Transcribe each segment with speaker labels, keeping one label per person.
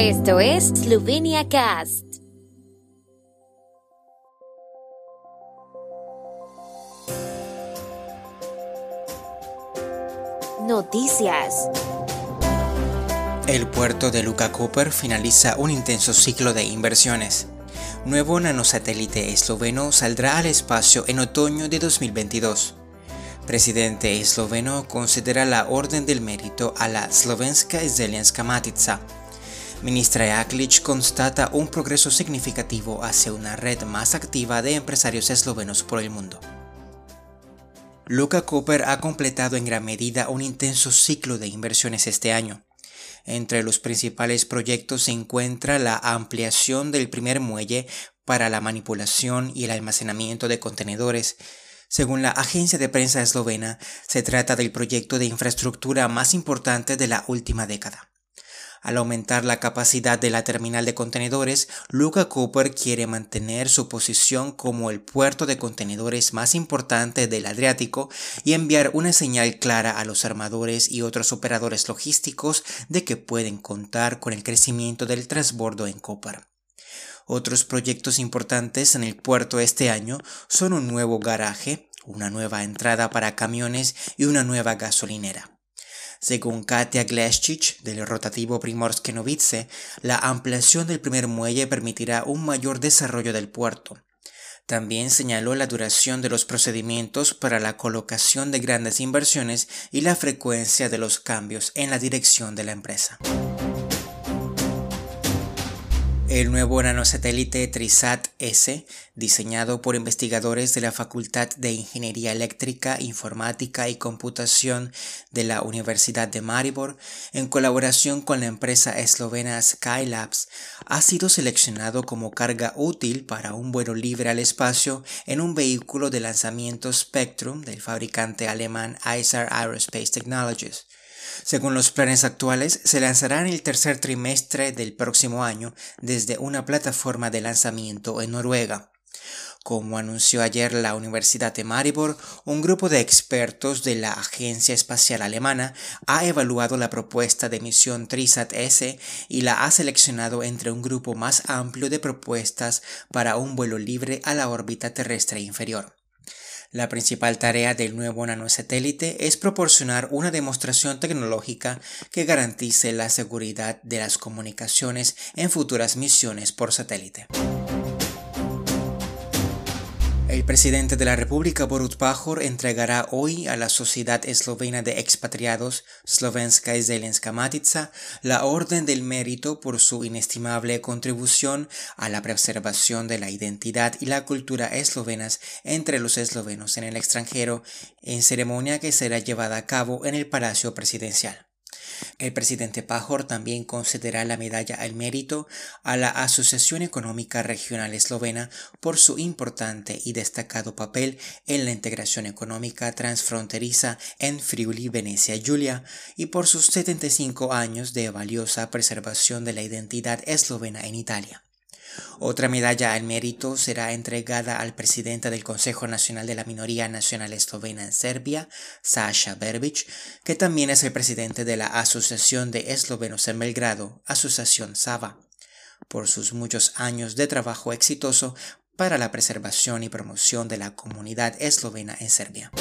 Speaker 1: Esto es Slovenia Cast. Noticias.
Speaker 2: El puerto de Luka Cooper finaliza un intenso ciclo de inversiones. Nuevo nanosatélite esloveno saldrá al espacio en otoño de 2022. Presidente esloveno considera la Orden del Mérito a la Slovenska Zelenska Matica. Ministra Jaklic constata un progreso significativo hacia una red más activa de empresarios eslovenos por el mundo. Luca Cooper ha completado en gran medida un intenso ciclo de inversiones este año. Entre los principales proyectos se encuentra la ampliación del primer muelle para la manipulación y el almacenamiento de contenedores. Según la agencia de prensa eslovena, se trata del proyecto de infraestructura más importante de la última década. Al aumentar la capacidad de la terminal de contenedores, Luca Cooper quiere mantener su posición como el puerto de contenedores más importante del Adriático y enviar una señal clara a los armadores y otros operadores logísticos de que pueden contar con el crecimiento del transbordo en Cooper. Otros proyectos importantes en el puerto este año son un nuevo garaje, una nueva entrada para camiones y una nueva gasolinera. Según Katia Gleschic del rotativo Primorske Novice, la ampliación del primer muelle permitirá un mayor desarrollo del puerto. También señaló la duración de los procedimientos para la colocación de grandes inversiones y la frecuencia de los cambios en la dirección de la empresa. El nuevo nanosatélite TRISAT-S, diseñado por investigadores de la Facultad de Ingeniería Eléctrica, Informática y Computación de la Universidad de Maribor, en colaboración con la empresa eslovena Skylabs, ha sido seleccionado como carga útil para un vuelo libre al espacio en un vehículo de lanzamiento Spectrum del fabricante alemán ISAR Aerospace Technologies. Según los planes actuales, se lanzará en el tercer trimestre del próximo año desde una plataforma de lanzamiento en Noruega. Como anunció ayer la Universidad de Maribor, un grupo de expertos de la Agencia Espacial Alemana ha evaluado la propuesta de misión TRISAT-S y la ha seleccionado entre un grupo más amplio de propuestas para un vuelo libre a la órbita terrestre inferior. La principal tarea del nuevo nanosatélite es proporcionar una demostración tecnológica que garantice la seguridad de las comunicaciones en futuras misiones por satélite. El presidente de la República Borut Pajor entregará hoy a la Sociedad Eslovena de Expatriados Slovenska y Zelenska Matica la Orden del Mérito por su inestimable contribución a la preservación de la identidad y la cultura eslovenas entre los eslovenos en el extranjero en ceremonia que será llevada a cabo en el Palacio Presidencial. El presidente Pajor también concederá la medalla al mérito a la Asociación Económica Regional Eslovena por su importante y destacado papel en la integración económica transfronteriza en Friuli, Venecia, Giulia y por sus 75 años de valiosa preservación de la identidad eslovena en Italia. Otra medalla al mérito será entregada al presidente del Consejo Nacional de la Minoría Nacional Eslovena en Serbia, Sasha Berbic, que también es el presidente de la Asociación de Eslovenos en Belgrado, Asociación Sava, por sus muchos años de trabajo exitoso para la preservación y promoción de la comunidad eslovena en Serbia.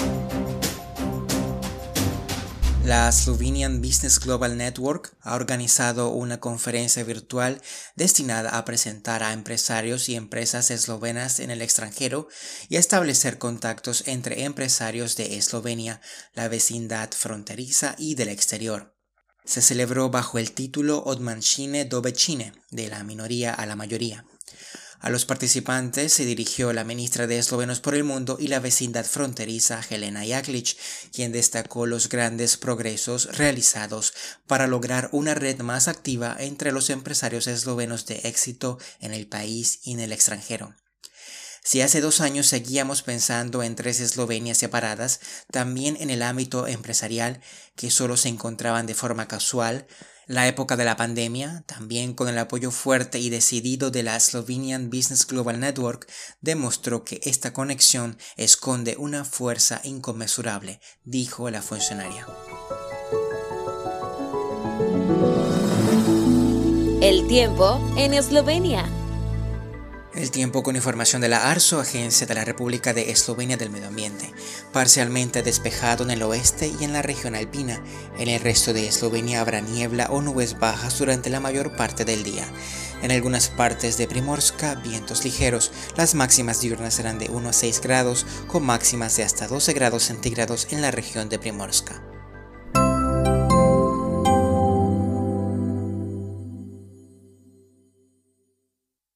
Speaker 2: La Slovenian Business Global Network ha organizado una conferencia virtual destinada a presentar a empresarios y empresas eslovenas en el extranjero y establecer contactos entre empresarios de Eslovenia, la vecindad fronteriza y del exterior. Se celebró bajo el título Odmanchine do de la minoría a la mayoría. A los participantes se dirigió la ministra de Eslovenos por el Mundo y la vecindad fronteriza Helena Jaklic, quien destacó los grandes progresos realizados para lograr una red más activa entre los empresarios eslovenos de éxito en el país y en el extranjero. Si hace dos años seguíamos pensando en tres Eslovenias separadas, también en el ámbito empresarial, que solo se encontraban de forma casual, la época de la pandemia, también con el apoyo fuerte y decidido de la Slovenian Business Global Network, demostró que esta conexión esconde una fuerza inconmensurable, dijo la funcionaria.
Speaker 1: El tiempo en Eslovenia.
Speaker 2: El tiempo con información de la ARSO, Agencia de la República de Eslovenia del Medio Ambiente. Parcialmente despejado en el oeste y en la región alpina. En el resto de Eslovenia habrá niebla o nubes bajas durante la mayor parte del día. En algunas partes de Primorska, vientos ligeros. Las máximas diurnas serán de 1 a 6 grados, con máximas de hasta 12 grados centígrados en la región de Primorska.